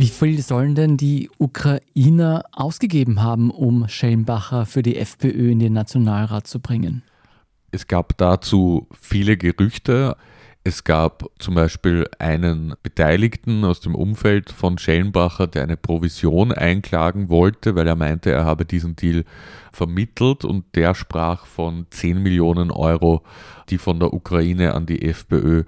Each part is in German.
Wie viel sollen denn die Ukrainer ausgegeben haben, um Schellenbacher für die FPÖ in den Nationalrat zu bringen? Es gab dazu viele Gerüchte. Es gab zum Beispiel einen Beteiligten aus dem Umfeld von Schellenbacher, der eine Provision einklagen wollte, weil er meinte, er habe diesen Deal vermittelt und der sprach von 10 Millionen Euro, die von der Ukraine an die FPÖ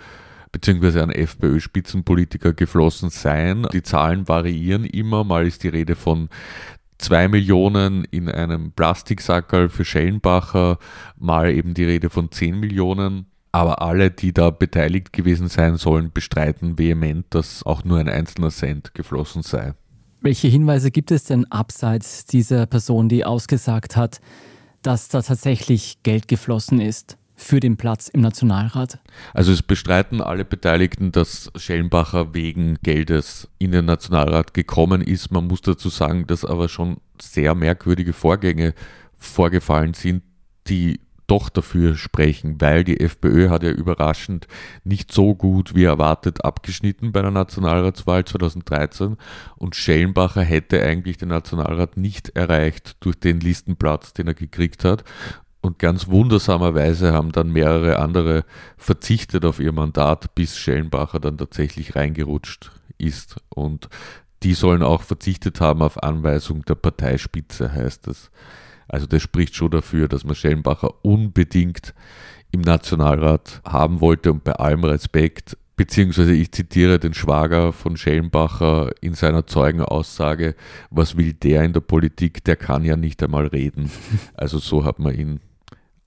beziehungsweise an FPÖ-Spitzenpolitiker geflossen seien. Die Zahlen variieren immer. Mal ist die Rede von zwei Millionen in einem Plastiksackerl für Schellenbacher, mal eben die Rede von zehn Millionen. Aber alle, die da beteiligt gewesen sein sollen, bestreiten vehement, dass auch nur ein einzelner Cent geflossen sei. Welche Hinweise gibt es denn abseits dieser Person, die ausgesagt hat, dass da tatsächlich Geld geflossen ist? Für den Platz im Nationalrat? Also es bestreiten alle Beteiligten, dass Schellenbacher wegen Geldes in den Nationalrat gekommen ist. Man muss dazu sagen, dass aber schon sehr merkwürdige Vorgänge vorgefallen sind, die doch dafür sprechen, weil die FPÖ hat ja überraschend nicht so gut wie erwartet abgeschnitten bei der Nationalratswahl 2013 und Schellenbacher hätte eigentlich den Nationalrat nicht erreicht durch den Listenplatz, den er gekriegt hat und ganz wundersamerweise haben dann mehrere andere verzichtet auf ihr Mandat, bis Schellenbacher dann tatsächlich reingerutscht ist. Und die sollen auch verzichtet haben auf Anweisung der Parteispitze, heißt es. Also das spricht schon dafür, dass man Schellenbacher unbedingt im Nationalrat haben wollte und bei allem Respekt, beziehungsweise ich zitiere den Schwager von Schellenbacher in seiner Zeugenaussage, was will der in der Politik, der kann ja nicht einmal reden. Also so hat man ihn